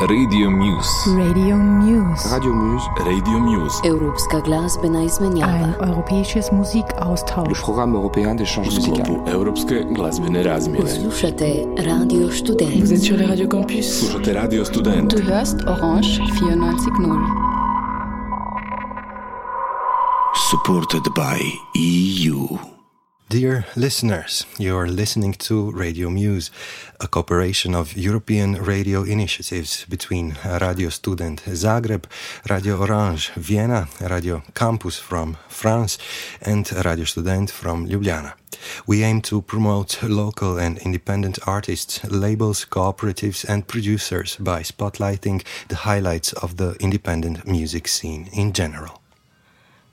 Radio Muse. Radio Muse. Radio Muse. Radio Muse. Europska glazbena Ein izmenjava. europäisches Le Musikaustausch. programme européen d'échange musical. Europske glazbene razmjene. Slušate Radio Student. Vous êtes sur les radios campus. Slušate Radio Student. Du hörst Orange 94.0. supported by EU. Dear listeners, you're listening to Radio Muse, a cooperation of European radio initiatives between Radio Student Zagreb, Radio Orange Vienna, Radio Campus from France, and Radio Student from Ljubljana. We aim to promote local and independent artists, labels, cooperatives, and producers by spotlighting the highlights of the independent music scene in general.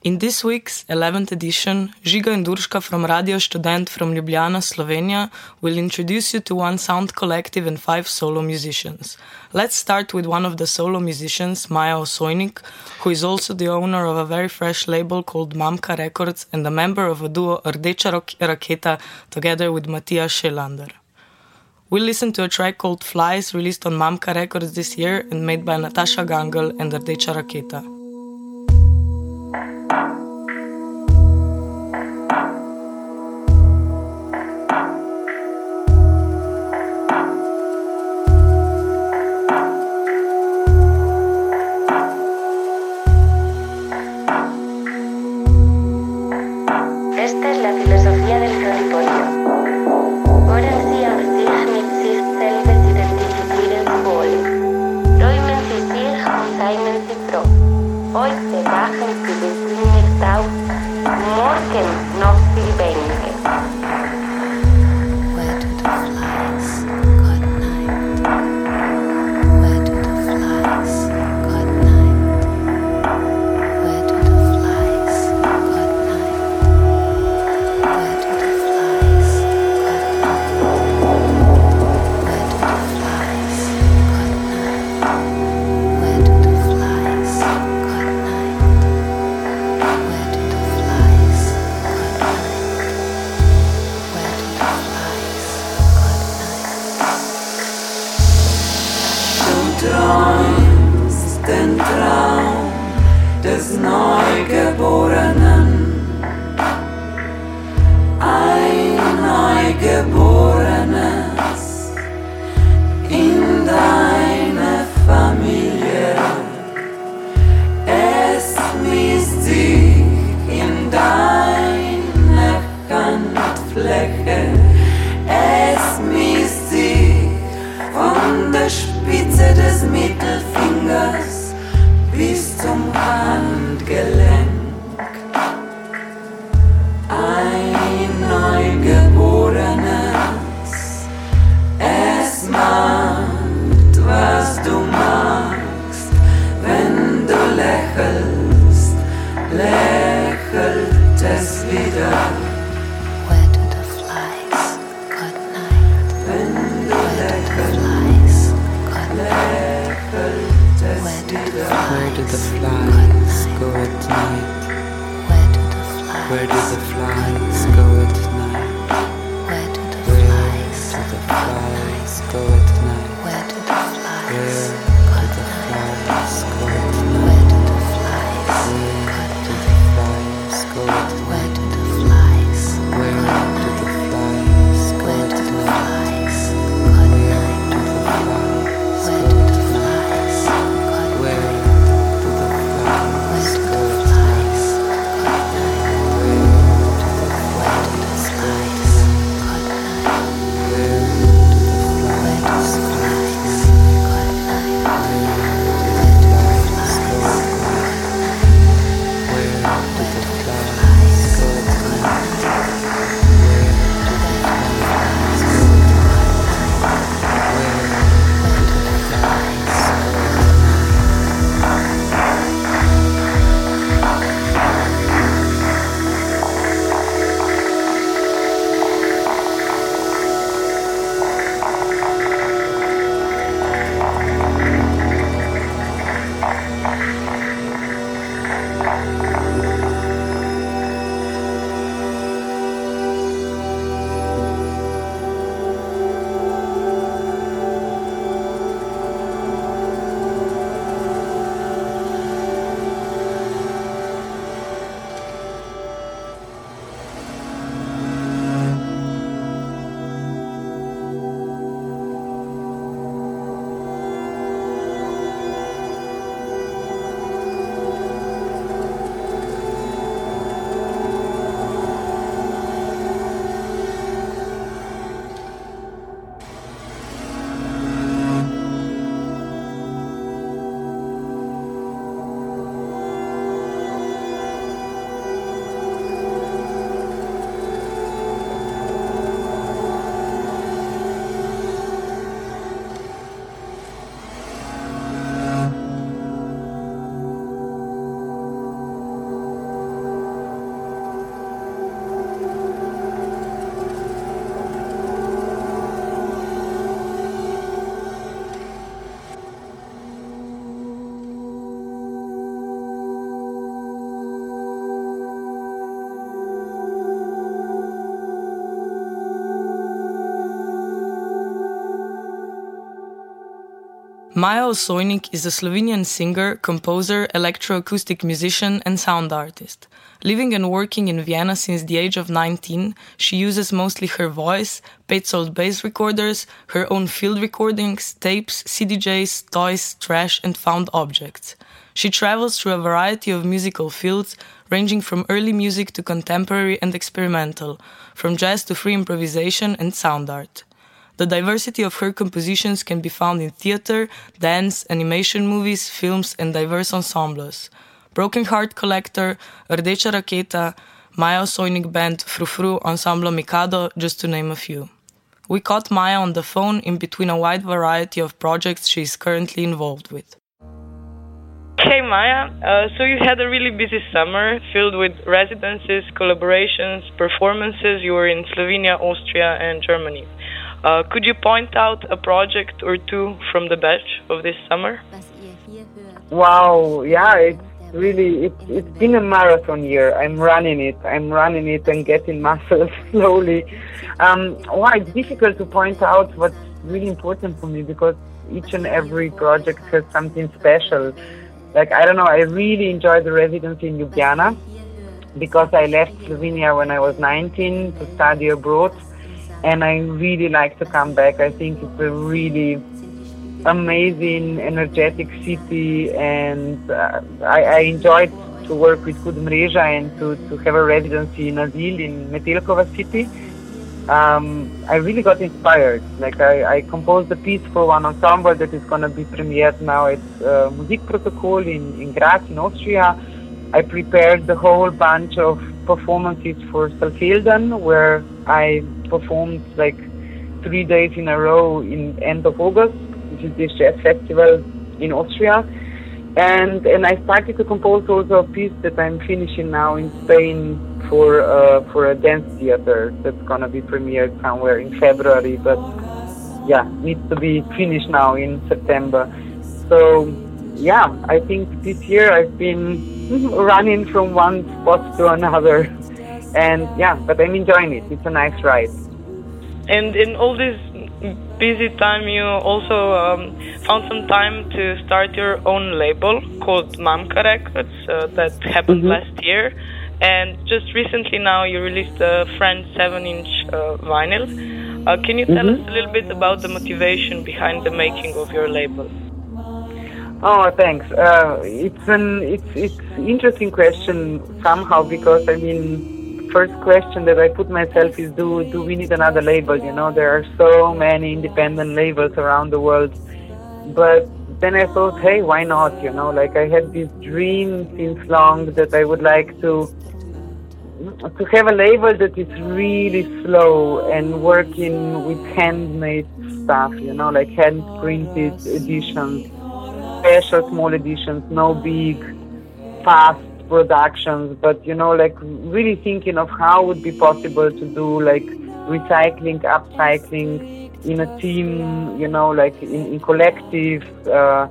In this week's 11th edition, Žiga and Durška from Radio Student from Ljubljana, Slovenia, will introduce you to one sound collective and five solo musicians. Let's start with one of the solo musicians, Maja Osojnik, who is also the owner of a very fresh label called Mamka Records and a member of a duo Rdeča Raketa together with Matthias Schellander. We'll listen to a track called Flies, released on Mamka Records this year and made by Natascha Gangl and Rdeča Raketa. Esta Maja Osojnik is a Slovenian singer, composer, electroacoustic musician, and sound artist. Living and working in Vienna since the age of 19, she uses mostly her voice, Paetzold bass recorders, her own field recordings, tapes, CDJs, toys, trash, and found objects. She travels through a variety of musical fields, ranging from early music to contemporary and experimental, from jazz to free improvisation and sound art. The diversity of her compositions can be found in theater, dance, animation movies, films, and diverse ensembles. Broken Heart Collector, Rdeča Raketa, Maja Osojnik Band, Frufru, Ensemble Mikado, just to name a few. We caught Maja on the phone in between a wide variety of projects she is currently involved with. Hey Maja, uh, so you had a really busy summer filled with residencies, collaborations, performances. You were in Slovenia, Austria, and Germany. Uh, could you point out a project or two from the batch of this summer? Wow, yeah, it's really it's it's been a marathon year. I'm running it. I'm running it and getting muscles slowly. Um, why it's difficult to point out what's really important for me because each and every project has something special. Like I don't know, I really enjoyed the residency in Ljubljana because I left Slovenia when I was 19 to study abroad, and I really like to come back. I think it's a really amazing, energetic city, and uh, I, I enjoyed to work with Kud Mreža and to, to have a residency in Azil in Metelkova city. Um, I really got inspired. Like I, I composed a piece for one ensemble that is going to be premiered now at uh, Musikprotokoll in, in Graz in Austria. I prepared the whole bunch of performances for Saalfelden where I performed like three days in a row in end of August which is this jazz festival in Austria. And and I started to compose also a piece that I'm finishing now in Spain for uh, for a dance theater that's gonna be premiered somewhere in February, but yeah, needs to be finished now in September. So yeah, I think this year I've been running from one spot to another, and yeah, but I'm enjoying it. It's a nice ride. And in all this busy time, you also um, found some time to start your own label called Mamka Records. Uh, that happened Mhm. last year. And just recently now you released a French 7 inch uh, vinyl. Uh, can you tell Mhm. us a little bit about the motivation behind the making of your label? Oh, thanks. Uh, it's an it's it's interesting question somehow because I mean, first question that I put myself is do do we need another label? You know, there are so many independent labels around the world, but then I thought, hey, why not? You know, like I had this dream since long that I would like to to have a label that is really slow and working with handmade stuff. You know, like hand printed editions special small editions, no big, fast productions, but you know, like really thinking of how would be possible to do like recycling, upcycling in a team, you know, like in, in collective, uh,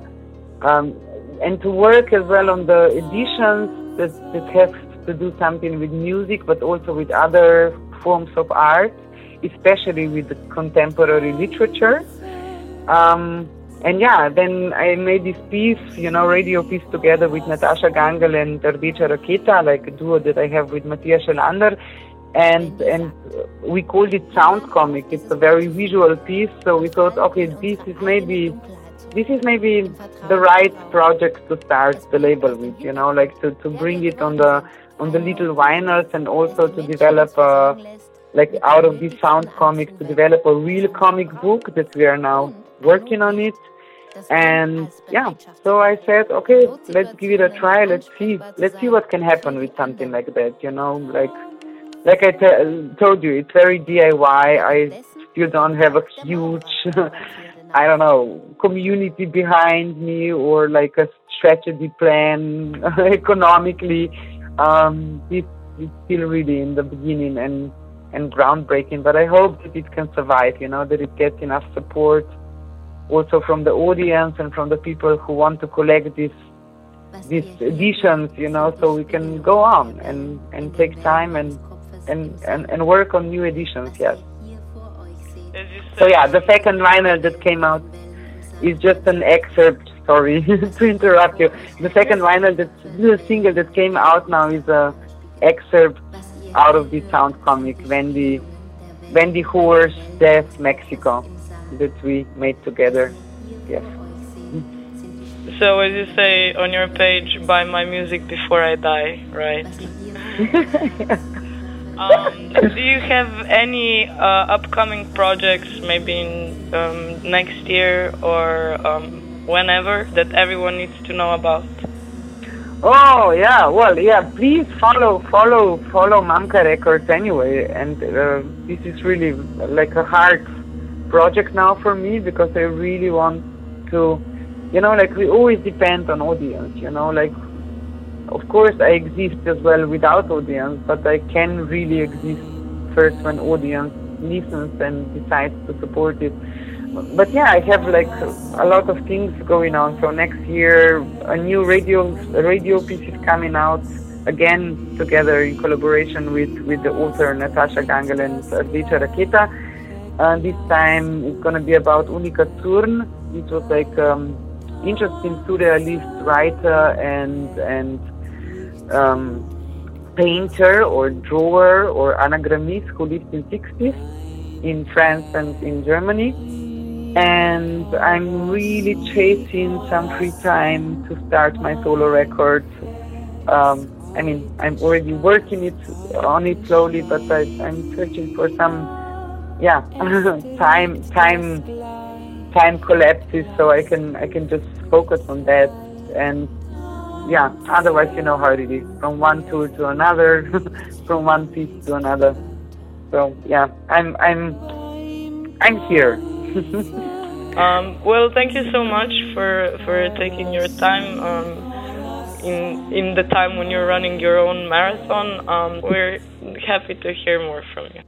um, and to work as well on the editions that, that have to do something with music, but also with other forms of art, especially with contemporary literature. Um, and yeah, then I made this piece, you know, radio piece together with Natascha Gangl and Rdeča Raketa, like a duo that I have with Matthias Schellander. And, and we called it Sound Comic. It's a very visual piece. So we thought, okay, this is maybe, this is maybe the right project to start the label with, you know, like to, to bring it on the, on the little vinyls and also to develop a, like out of this sound comic to develop a real comic book that we are now working on it and yeah so i said okay let's give it a try. let's see let's see what can happen with something like that you know like like i t- told you it's very diy i still don't have a huge i don't know community behind me or like a strategy plan economically. Um this is still really in the beginning and and groundbreaking but i hope that it can survive you know that it gets enough support also from the audience and from the people who want to collect these these editions, you know, so we can go on and, and take time and, and, and, and work on new editions, yes. So yeah, the second vinyl that came out is just an excerpt. Sorry to interrupt you. The second vinyl, that the single that came out now, is a excerpt out of the sound comic Wendy, Wendy Horse Death Mexico that we made together. Yes. So, as you say on your page, buy my music before I die, right? um, do you have any uh, upcoming projects, maybe in um, next year or um, whenever, that everyone needs to know about? Oh yeah, well yeah. Please follow, follow, follow Mamka Records anyway. And uh, this is really like a hard project now for me because I really want to, you know, like we always depend on audience. You know, like of course I exist as well without audience, but I can really exist first when audience listens and decides to support it. But yeah, I have like a lot of things going on. So next year, a new radio radio piece is coming out again together in collaboration with with the author Natascha Gangl and Rdeča Raketa. Uh, this time it's gonna be about Unica Zürn. It was like um, interesting surrealist writer and and um, painter or drawer or anagrammist who lived in 60s in France and in Germany. And I'm really chasing some free time to start my solo record. Um, I mean, I'm already working it on it slowly, but I, I'm searching for some, yeah, time, time, time collapses so I can I can just focus on that and yeah, otherwise you know how it is. From one tour to another, from one piece to another. So yeah, I'm I'm I'm here. um, well, thank you so much for for taking your time. Um, in in the time when you're running your own marathon, um, we're happy to hear more from you.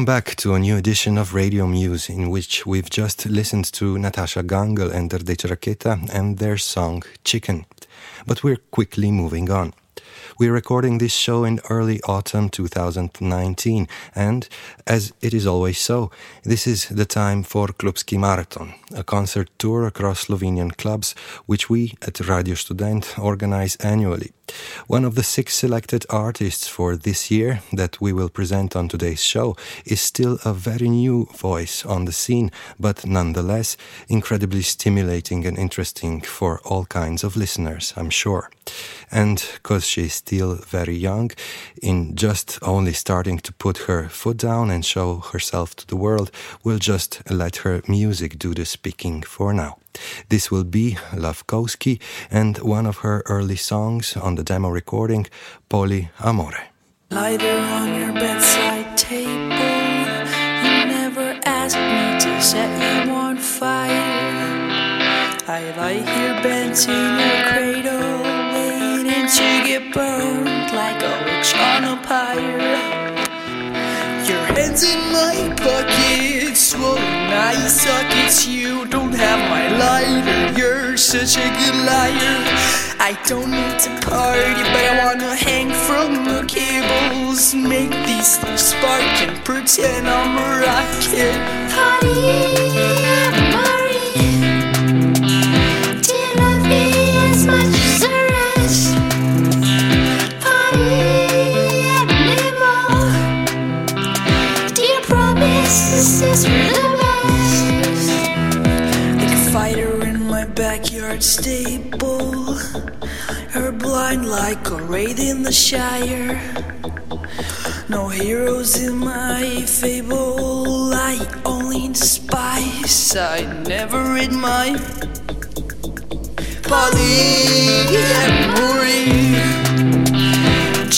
Welcome back to a new edition of Radio Muse, in which we've just listened to Natascha Gangl and Rdeča Raketa and their song Chicken. But we're quickly moving on. We're recording this show in early autumn 2019, and as it is always so, this is the time for Klubski Marathon, a concert tour across Slovenian clubs which we at Radio Student organize annually. One of the six selected artists for this year that we will present on today's show is still a very new voice on the scene, but nonetheless incredibly stimulating and interesting for all kinds of listeners, I'm sure. And because she's still very young, in just only starting to put her foot down and show herself to the world, we'll just let her music do the speaking for now. This will be Lavkowski and one of her early songs on the demo recording, Poli Amore. Lighter on your bedside table. You never asked me to set you on fire. I lie here bent in your cradle, Head's in my pocket, swollen eye sockets. You don't have my lighter. You're such a good liar. I don't need to party, but I wanna hang from the cables. Make these things spark and pretend I'm a rocket. Party, is for the best? Like a fighter in my backyard stable. Her blind like a raid in the Shire. No heroes in my fable. I only despise. I never read my polyamory.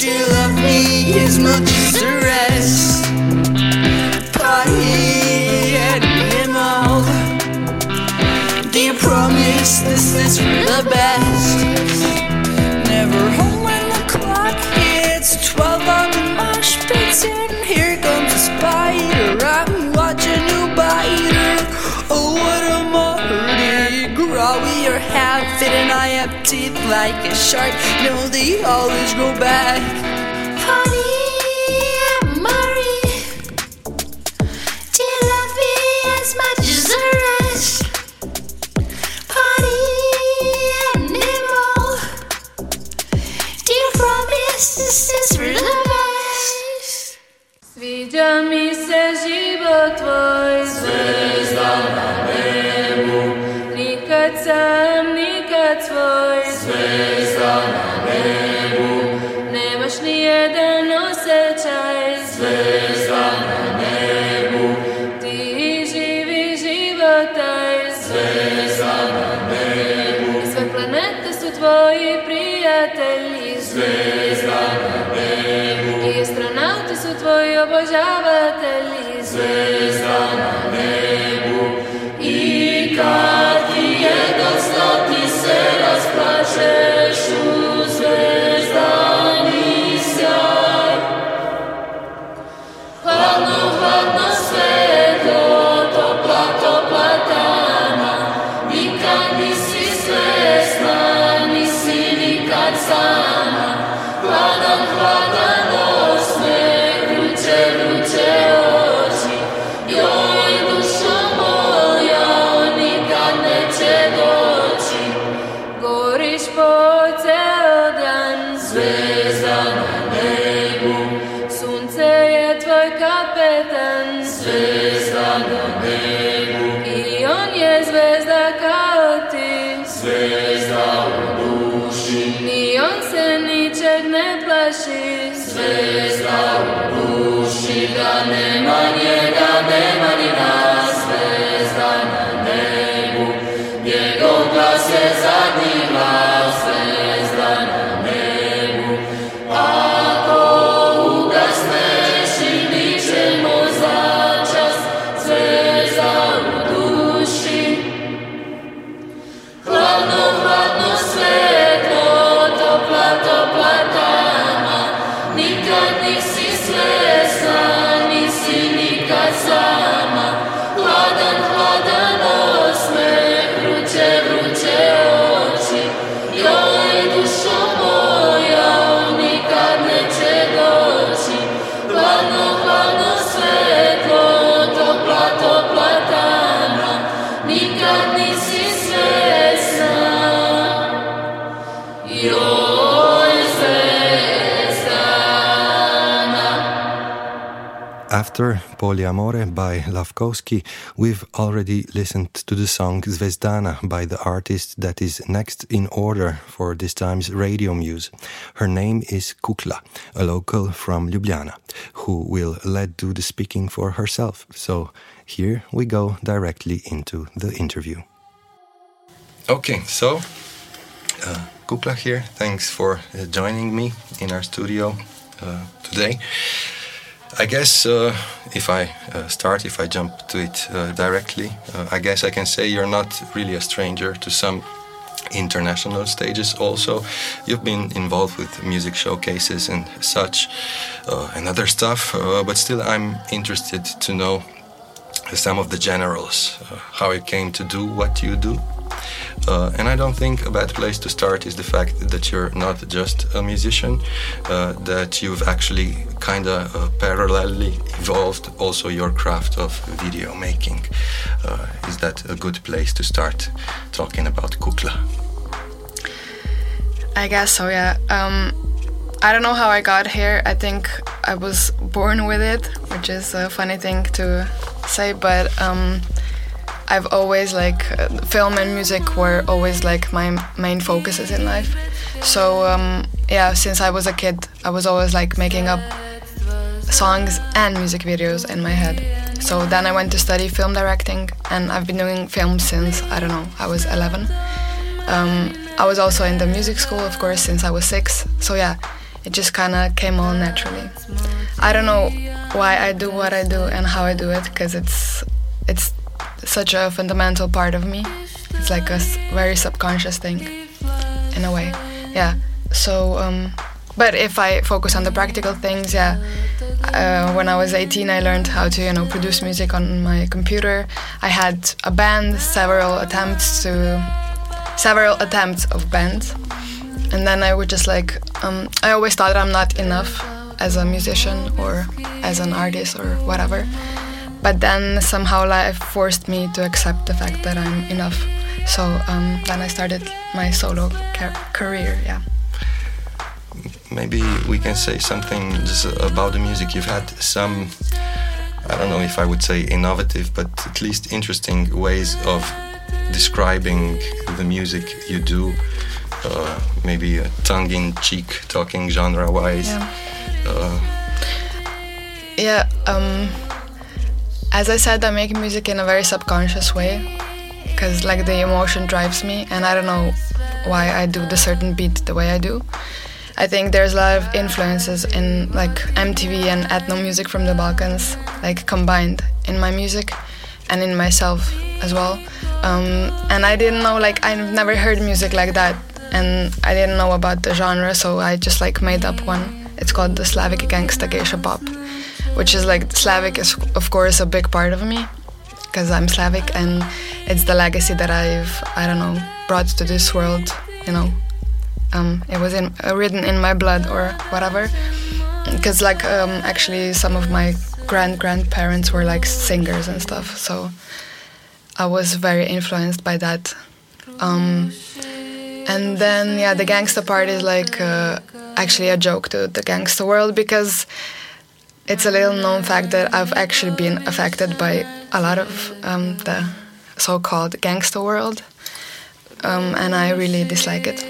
You love me as much as the rest? Polyanimal. This for the best? Never home when the clock hits 12 on the mosh pits and here comes a spider. I'm watching you bite her. Oh, what a Mardi Gras we are having, and I have teeth like a shark. No, they always go back. Sam, nikad svoj Zvezda na nebu. Nemaš ni jedan osjećaj. Zvezda na nebu. Ti živi život taj Zvezda na nebu. Sve planete su tvoji prijatelji. Zvezda na nebu. I astronauti su tvoji obožavatelji. Zvezda na nebu After Poliamore by Lavkovsky, we've already listened to the song Zvezdana by the artist that is next in order for this time's radio muse. Her name is Kukla, a local from Ljubljana, who will let do the speaking for herself. So here we go directly into the interview. Okay, so uh, Kukla here. Thanks for uh, joining me in our studio uh, today. I guess uh, if I uh, start, if I jump to it uh, directly, uh, I guess I can say you're not really a stranger to some international stages also. You've been involved with music showcases and such uh, and other stuff, uh, but still I'm interested to know some of the generals, how you came to do what you do. Uh, and I don't think a bad place to start is the fact that you're not just a musician, uh, that you've actually kind of uh, parallelly evolved also your craft of video making. Uh, is that a good place to start talking about Kukla? I guess so, yeah. Um, I don't know how I got here. I think I was born with it, which is a funny thing to say, but um, I've always like uh, film and music were always like my main focuses in life. So um, yeah, since I was a kid, I was always like making up songs and music videos in my head. So then I went to study film directing, and I've been doing film since I don't know I was 11. Um, I was also in the music school, of course, since I was six. So yeah, it just kind of came all naturally. I don't know why I do what I do and how I do it, because it's it's such a fundamental part of me. It's like a very subconscious thing, in a way. Yeah. So, um, but if I focus on the practical things, yeah. Uh, when I was 18, I learned how to, you know, produce music on my computer. I had a band, several attempts to, several attempts of bands, and then I would just like, um, I always thought I'm not enough as a musician or as an artist or whatever. But then somehow life forced me to accept the fact that I'm enough. So um, then I started my solo ca- career. Yeah. Maybe we can say something just about the music. You've had some, I don't know if I would say innovative, but at least interesting ways of describing the music you do. Uh, maybe a tongue-in-cheek talking genre-wise. Yeah. Uh, Yeah. Um, as I said, I make music in a very subconscious way, because like the emotion drives me, and I don't know why I do the certain beat the way I do. I think there's a lot of influences in like MTV and ethno music from the Balkans, like combined in my music and in myself as well. Um, and I didn't know, like, I've never heard music like that, and I didn't know about the genre, so I just like made up one. It's called the Slavic Gangsta Geisha Pop, which is like Slavic is of course a big part of me because I'm Slavic, and it's the legacy that I've I don't know brought to this world. You know, um, it was in, uh, written in my blood or whatever. Because like um, actually some of my grand grandparents were like singers and stuff, so I was very influenced by that. Um, and then yeah, the gangster part is like uh, actually a joke to the gangster world because it's a little known fact that I've actually been affected by a lot of um, the so-called gangster world, um, and I really dislike it.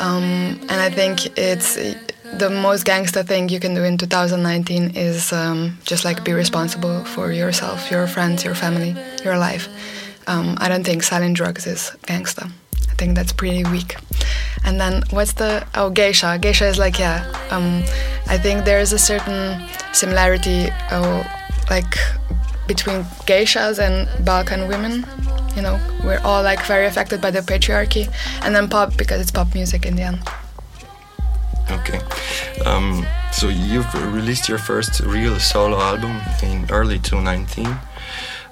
Um, and I think it's the most gangster thing you can do in 2019 is um, just like be responsible for yourself, your friends, your family, your life. Um, I don't think selling drugs is gangsta. Think that's pretty weak. And then what's the oh geisha? Geisha is like yeah. Um, I think there is a certain similarity, oh, like between geishas and Balkan women. You know, we're all like very affected by the patriarchy, and then pop because it's pop music in the end. Okay. Um, so you've released your first real solo album in early 2019.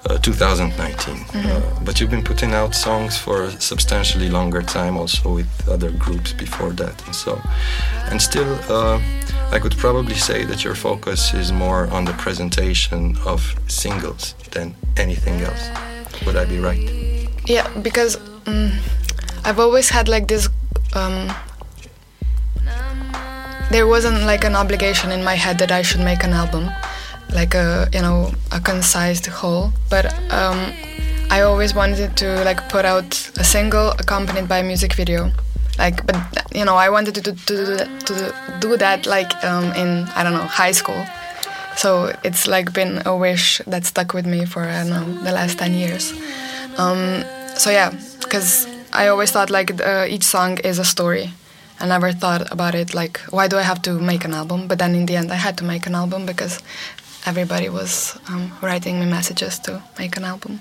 Uh, 2019. Uh, but you've been putting out songs for a substantially longer time, also with other groups before that, and so. And still, uh, I could probably say that your focus is more on the presentation of singles than anything else. Would I be right? Yeah, because um, I've always had like this. Um, there wasn't like an obligation in my head that I should make an album. Like a you know a concise whole. But um, I always wanted to like put out a single accompanied by a music video. Like, but you know, I wanted to do, to that, to do that like um, in I don't know high school. So it's like been a wish that stuck with me for I don't know the last ten years. Um, so yeah, because I always thought like uh, each song is a story. I never thought about it like why do I have to make an album? But then in the end, I had to make an album because everybody was um, writing me messages to make an album.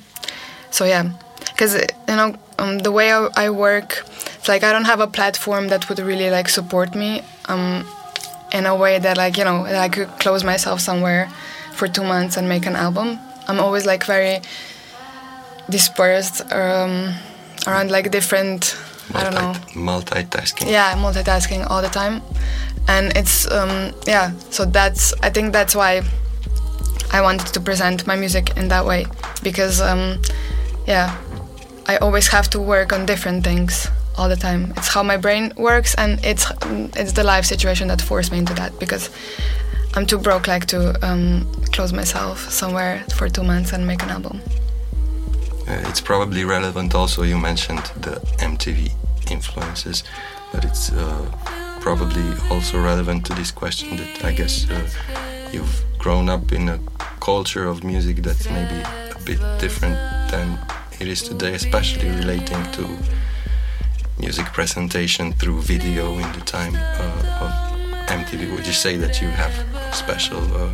So yeah, because you know um, the way I, I work, it's like I don't have a platform that would really like support me um, in a way that like you know that I could close myself somewhere for two months and make an album. I'm always like very dispersed um, around like different I don't know Multitasking. yeah multitasking all the time and it's um, yeah so that's i think that's why i wanted to present my music in that way because um, yeah i always have to work on different things all the time. It's how my brain works and it's it's the life situation that forced me into that because i'm too broke like to um, close myself somewhere for two months and make an album. Uh, it's probably relevant also, you mentioned the MTV influences, but it's uh, probably also relevant to this question that I guess uh, you've grown up in a culture of music that's maybe a bit different than it is today, especially relating to music presentation through video in the time uh, of MTV. Would you say that you have special uh,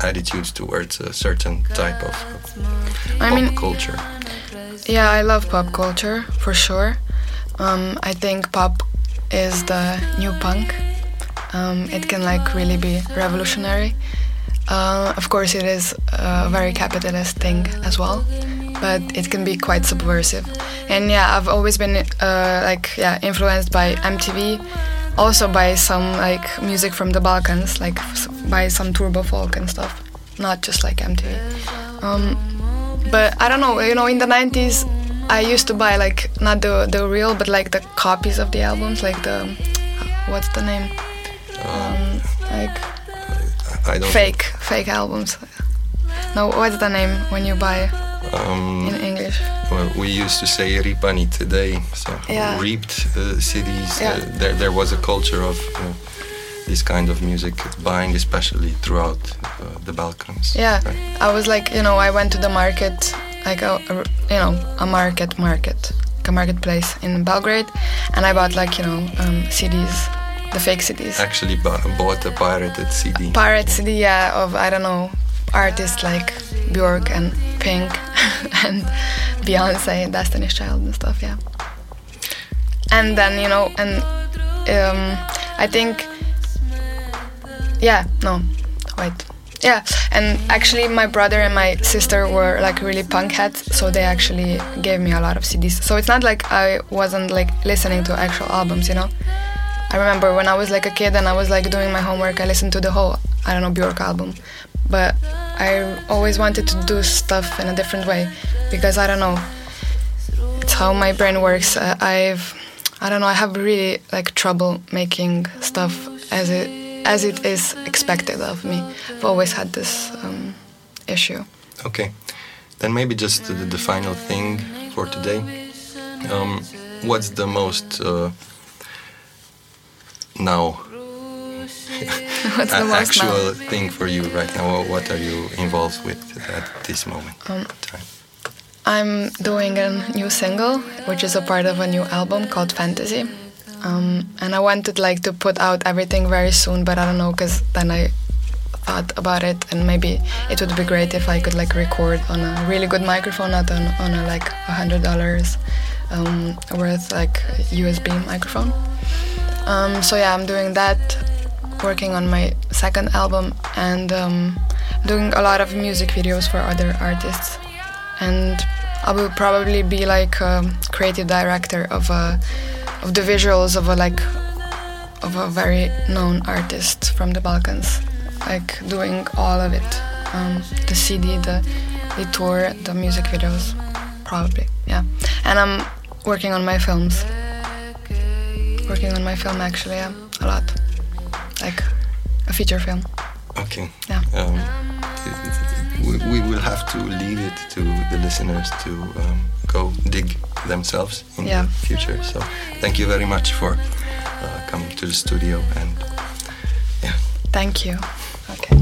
attitudes towards a certain type of, of I pop mean- culture? Yeah, I love pop culture for sure. Um, I think pop is the new punk. Um, it can like really be revolutionary. Uh, of course, it is a very capitalist thing as well, but it can be quite subversive. And yeah, I've always been uh, like yeah influenced by MTV, also by some like music from the Balkans, like by some turbo folk and stuff, not just like MTV. Um, but I don't know, you know, in the 90s, I used to buy like not the the real, but like the copies of the albums, like the what's the name? Um, like I don't fake fake albums. No, what's the name when you buy Um, in English? well, we used to say ripani today, so Yeah. reaped uh, CDs. Yeah. Uh, there, there was a culture of uh, this kind of music buying, especially throughout uh, the Balkans. Yeah, Right. I was like, you know, I went to the market, like a, a- you know, a market market, like a marketplace in Belgrade, and I bought like, you know, um, CDs, the fake CDs. Actually, bought a pirated CD. pirate CD yeah, of I don't know artists like Bjork and Pink and Beyonce and Destiny's Child and stuff yeah and then you know and um, I think yeah no wait yeah and actually my brother and my sister were like really punk heads so they actually gave me a lot of CDs so it's not like I wasn't like listening to actual albums you know I remember when I was like a kid and I was like doing my homework, I listened to the whole, I don't know, Bjork album. But I always wanted to do stuff in a different way because I don't know, it's how my brain works. Uh, I've, I don't know, I have really like trouble making stuff as it as it is expected of me. I've always had this um, issue. Okay, then maybe just the, the final thing for today. Um, what's the most uh, now What's the a- most now? actual thing for you right now? What are you involved with at this moment? Um, time? I'm doing a new single, which is a part of a new album called Fantasy. Um, and I wanted like to put out everything very soon, but I don't know, because then I thought about it, and maybe it would be great if I could like record on a really good microphone, not on, on a like a hundred dollars um, worth like USB microphone. Um, so yeah, I'm doing that, working on my second album, and um, doing a lot of music videos for other artists. And I will probably be like a creative director of a, of the visuals of a like of a very known artist from the Balkans, like doing all of it, um, the CD, the the tour, the music videos, probably, yeah. And I'm working on my films working on my film actually, yeah, a lot. Like a feature film. Okay. Yeah. Um, we, we will have to leave it to the listeners to um, go dig themselves in Yeah. the future. So thank you very much for uh, coming to the studio and yeah. Thank you. Okay.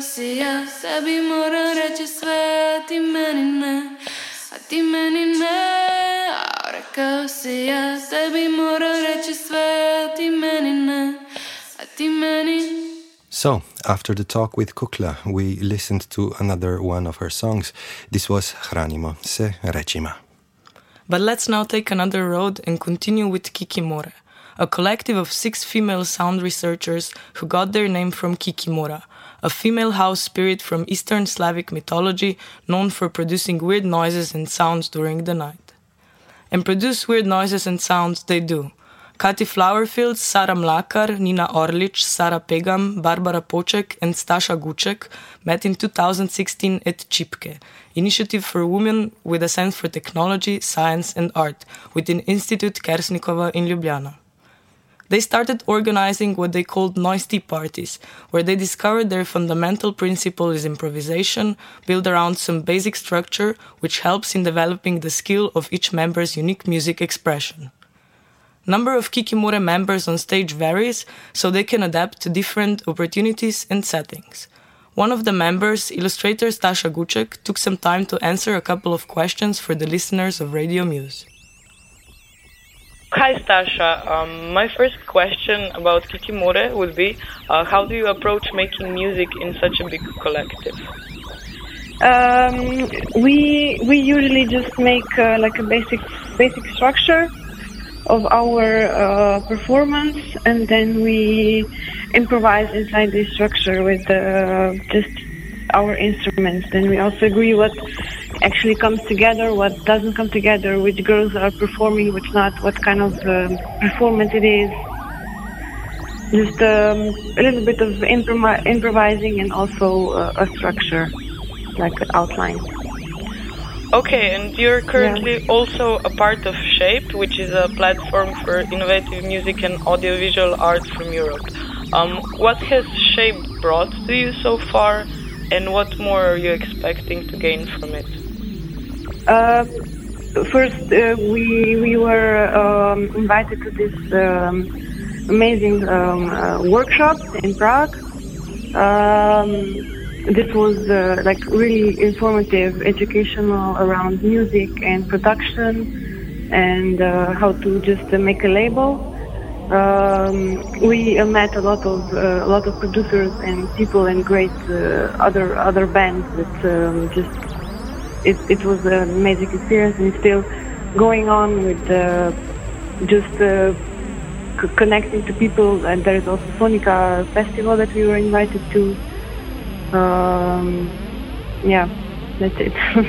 Rekao si ja tebi moram reći sve, a ti meni ne, a ti meni ne. Rekao si ja tebi moram reći sve, a ti meni ne, a ti meni So, after the talk with Kukla, we listened to another one of her songs. This was Hranimo se rečima. But let's now take another road and continue with Kikimore, a collective of six female sound researchers who got their name from Kikimora, a female house spirit from Eastern Slavic mythology known for producing weird noises and sounds during the night. And produce weird noises and sounds they do. Kati Flowerfield, Sara Mlakar, Nina Orlic, Sara Pegam, Barbara Poček, and Stasha Guček met in 2016 at CHIPKE, Initiative for Women with a Sense for Technology, Science and Art, within Institute Kersnikova in Ljubljana. They started organizing what they called noisy parties, where they discovered their fundamental principle is improvisation, built around some basic structure which helps in developing the skill of each member's unique music expression. Number of Kikimore members on stage varies, so they can adapt to different opportunities and settings. One of the members, illustrator Stasha Guček, took some time to answer a couple of questions for the listeners of Radio Muse. Hi, Stasha. Um, my first question about Kikimore would be uh, how do you approach making music in such a big collective? Um, we we usually just make uh, like a basic basic structure of our uh, performance, and then we improvise inside this structure with uh, just our instruments. Then we also agree what actually comes together, what doesn't come together, which girls are performing, which not, what kind of um, performance it is. Just um, a little bit of improm- improvising and also uh, a structure, like an outline. Okay, and you're currently also a part of Shape, which is a platform for innovative music and audiovisual art from Europe. Um, what has Shape brought to you so far, and what more are you expecting to gain from it? Uh, first, uh, we we were um, invited to this um, amazing um, uh, workshop in Prague. Um, this was uh, like really informative, educational around music and production, and uh, how to just uh, make a label. Um, we uh, met a lot of uh, a lot of producers and people and great uh, other other bands that um, just it, it was an amazing experience and still going on with uh, just uh, c- connecting to people and there is also Sonica festival that we were invited to. Um, yeah that's it.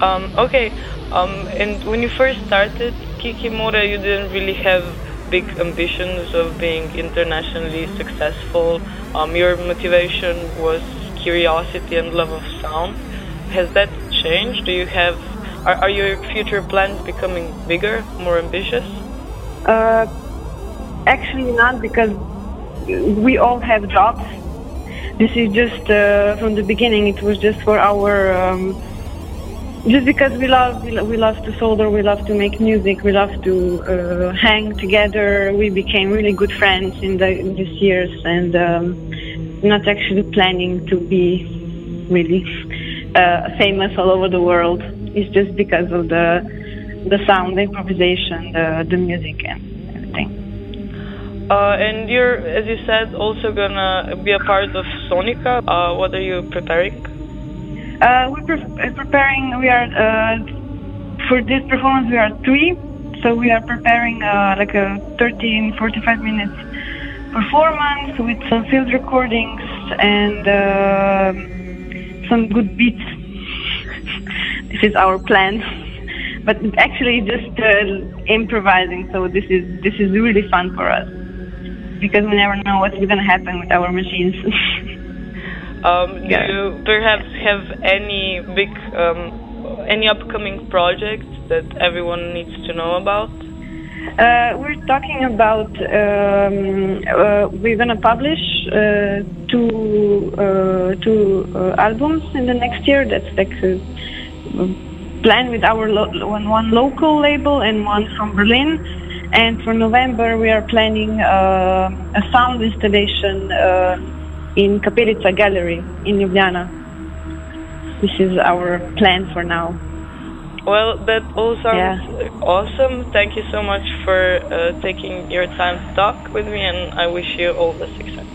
Um, okay, um, and when you first started Kikimora, you didn't really have big ambitions of being internationally successful. Um, your motivation was curiosity and love of sound. Has that changed? Do you have are, are your future plans becoming bigger, more ambitious? Uh, actually, not because we all have jobs. This is just uh, from the beginning. It was just for our, um, just because we love we, love to solder, we love to make music, we love to uh, hang together. We became really good friends in the in these years, and um, not actually planning to be really uh, famous all over the world. It's just because of the the sound, the improvisation, the the music, and everything. Uh, and you're, as you said, also gonna be a part of Sonica. Uh, what are you preparing? Uh, we're pre- uh, preparing. We are uh, for this performance. We are three, so we are preparing uh, like a 13, 45 minutes performance with some field recordings and uh, some good beats. this is our plan, but actually just uh, improvising. So this is this is really fun for us because we never know what's going to happen with our machines. Um, do you perhaps have any big, um, any upcoming projects that everyone needs to know about? Uh, we're talking about um, uh, we're gonna publish uh, two uh, two uh, albums in the next year. That's like a plan with our lo- one one local label and one from Berlin. And for November, we are planning uh, a sound installation uh, in Kapelica Gallery in Ljubljana. This is our plan for now. Well, that all sounds awesome. Thank you so much for uh, taking your time to talk with me, and I wish you all the success.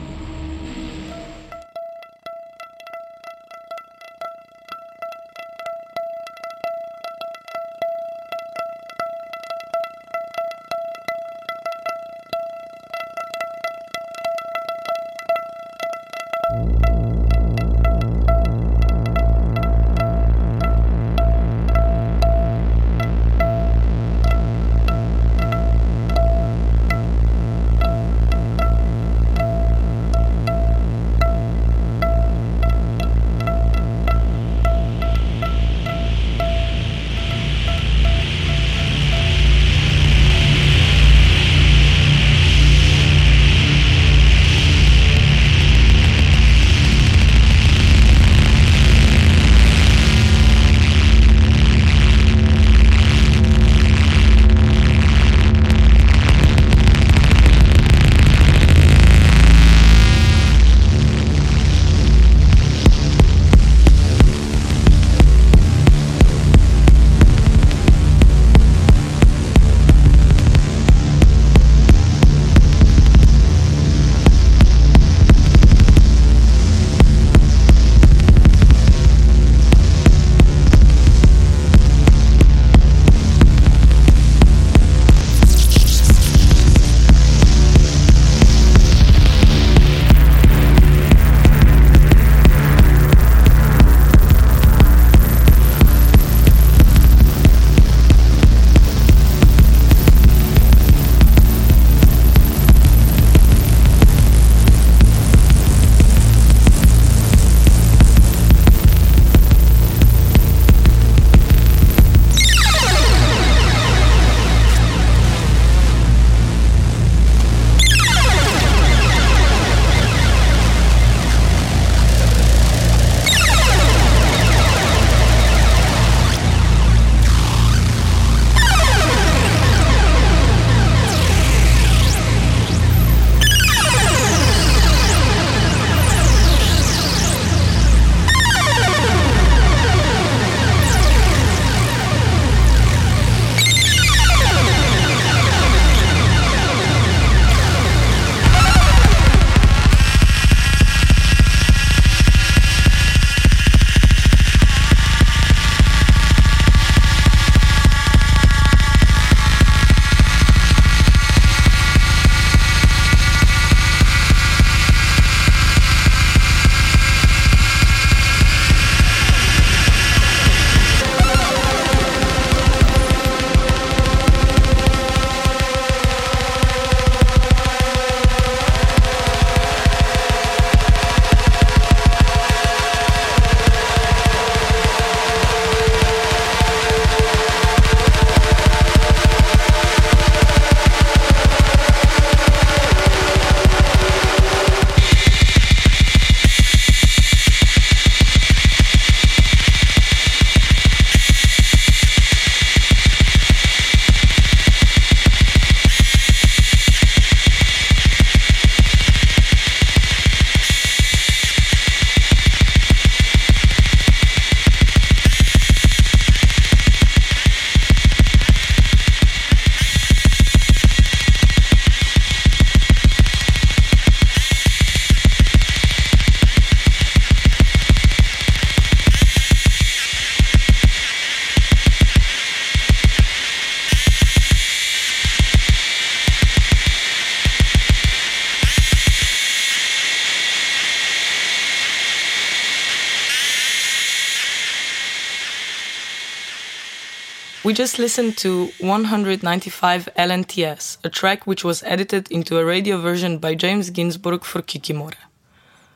We just listened to 195 LNTS, a track which was edited into a radio version by James Ginzburg for Kikimore.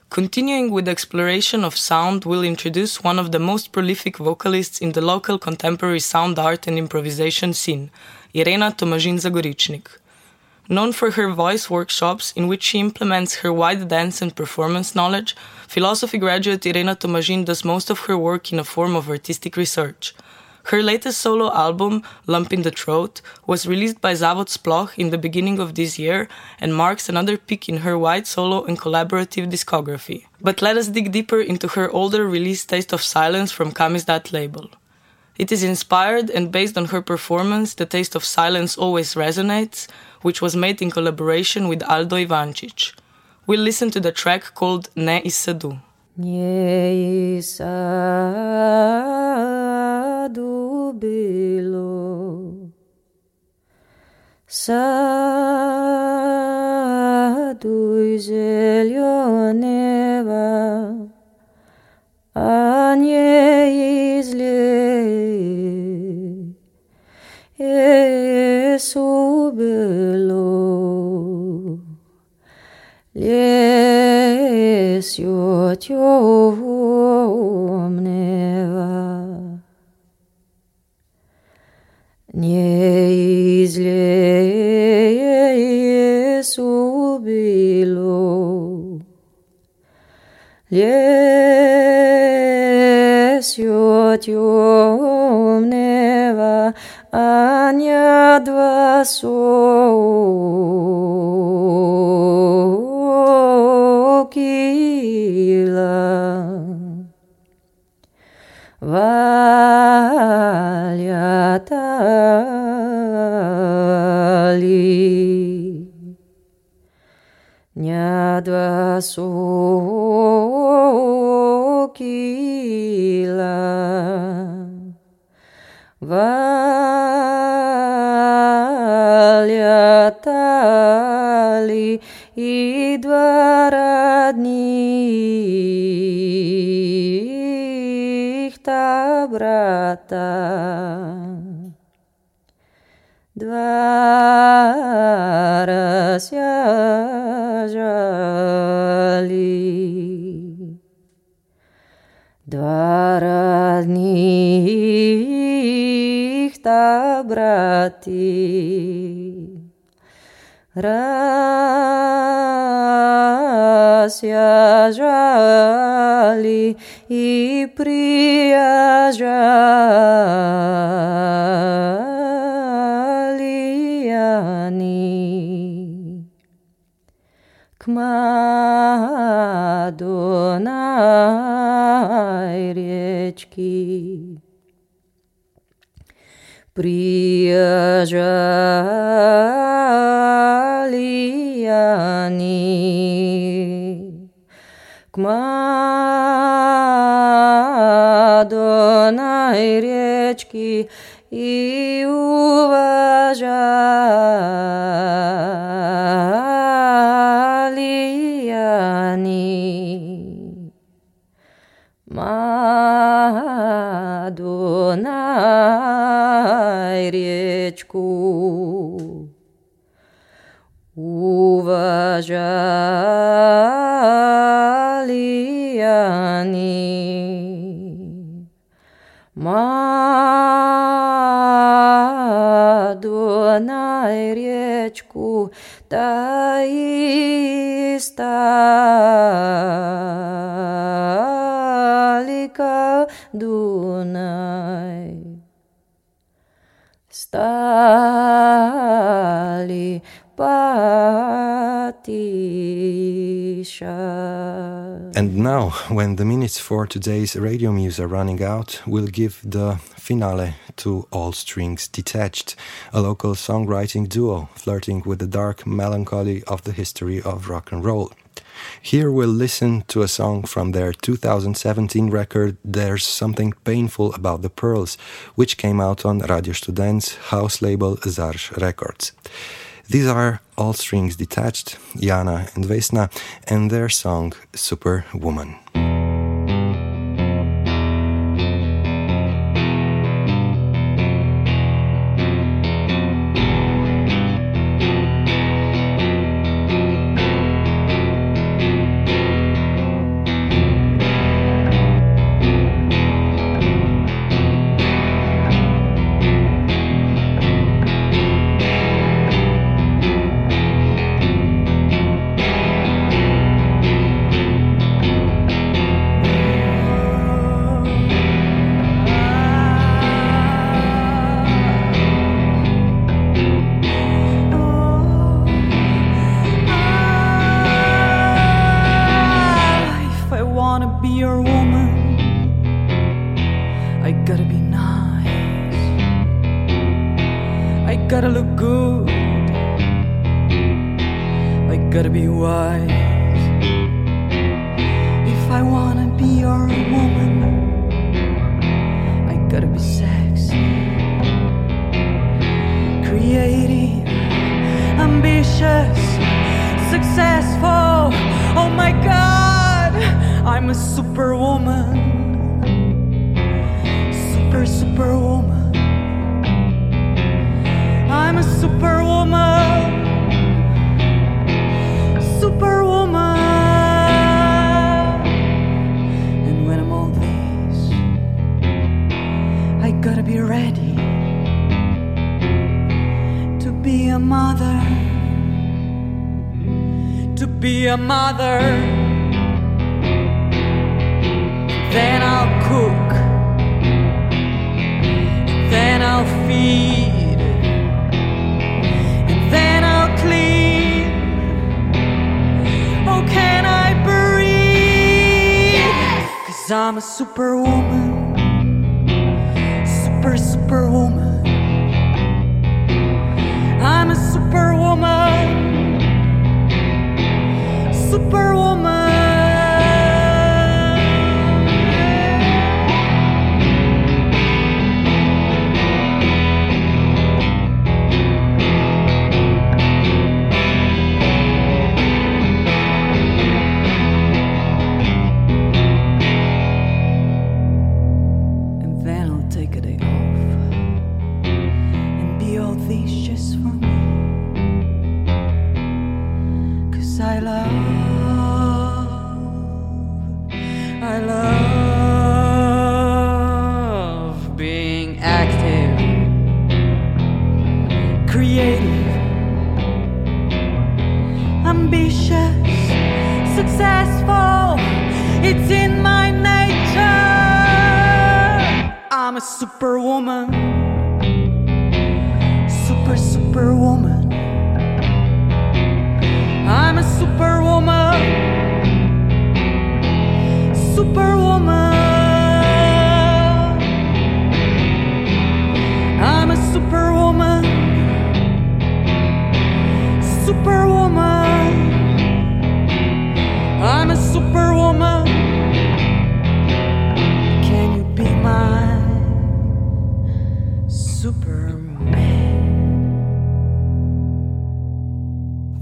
Continuing with exploration of sound, we'll introduce one of the most prolific vocalists in the local contemporary sound art and improvisation scene, Irena Tomažin Zagoričnik. Known for her voice workshops, in which she implements her wide dance and performance knowledge, philosophy graduate Irena Tomažin does most of her work in a form of artistic research. Her latest solo album, Lump in the Throat, was released by Zavod Sploh in the beginning of this year and marks another peak in her wide solo and collaborative discography. But let us dig deeper into her older release Taste of Silence from Kamizdat label. It is inspired and based on her performance The Taste of Silence Always Resonates, which was made in collaboration with Aldo Ivančič. We'll listen to the track called Ne Isadu. Nie sadu bilo. Sadu zielonewa темного Не излее убило Лесью темного а не два сокила caso брати. Рассяжали и приезжали они к Мадонной речке. Приезжали они к Мадонной речке и уважали poético. Uva Jaliani Madonna Erietku Taista Lika do And now, when the minutes for today's radio muse are running out, we'll give the finale to All Strings Detached, a local songwriting duo flirting with the dark melancholy of the history of rock and roll. Here we'll listen to a song from their 2017 record There's Something Painful About the Pearls, which came out on Radio Student's house label ZARŠ Records. These are All Strings Detached, Jana and Vesna, and their song Superwoman. A mother. Then I'll cook, then I'll feed, and then I'll clean. Oh, can I breathe? Cause I'm a superwoman, super, superwoman. I'm a superwoman, superwoman. Successful. It's in my nature. I'm a superwoman, super, superwoman. I'm a superwoman, superwoman. I'm a superwoman, superwoman. Superwoman.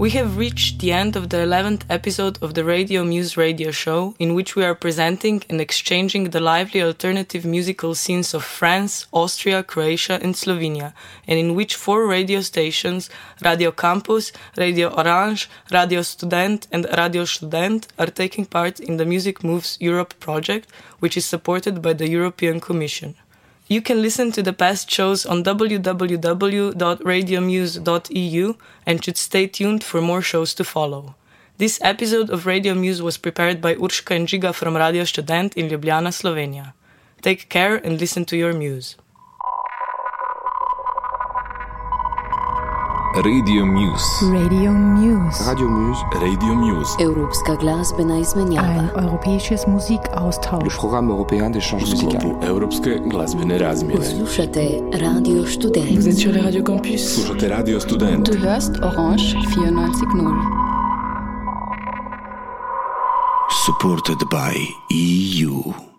We have reached the end of the 11th episode of the Radio Muse radio show, in which we are presenting and exchanging the lively alternative musical scenes of France, Austria, Croatia, and Slovenia, and in which four radio stations, Radio Campus, Radio Orange, Radio Student, and Radio Student, are taking part in the Music Moves Europe project, which is supported by the European Commission. You can listen to the past shows on www.radiomuse.eu and should stay tuned for more shows to follow. This episode of Radio Muse was prepared by Urška and Žiga from Radio Student in Ljubljana, Slovenia. Take care and listen to your muse. Radio Muse. Radio Muse. Radio Muse. Radio Muse. Evropska glasbena izmenjava. Ein europäisches Musikaustausch. Le programme européen d'échange musical. Evropske glasbene razmjene. Poslušate Radio Student. Vous êtes sur les Radio Campus. Slušate Radio Student. Du hörst Orange 94.0. Supported by EU.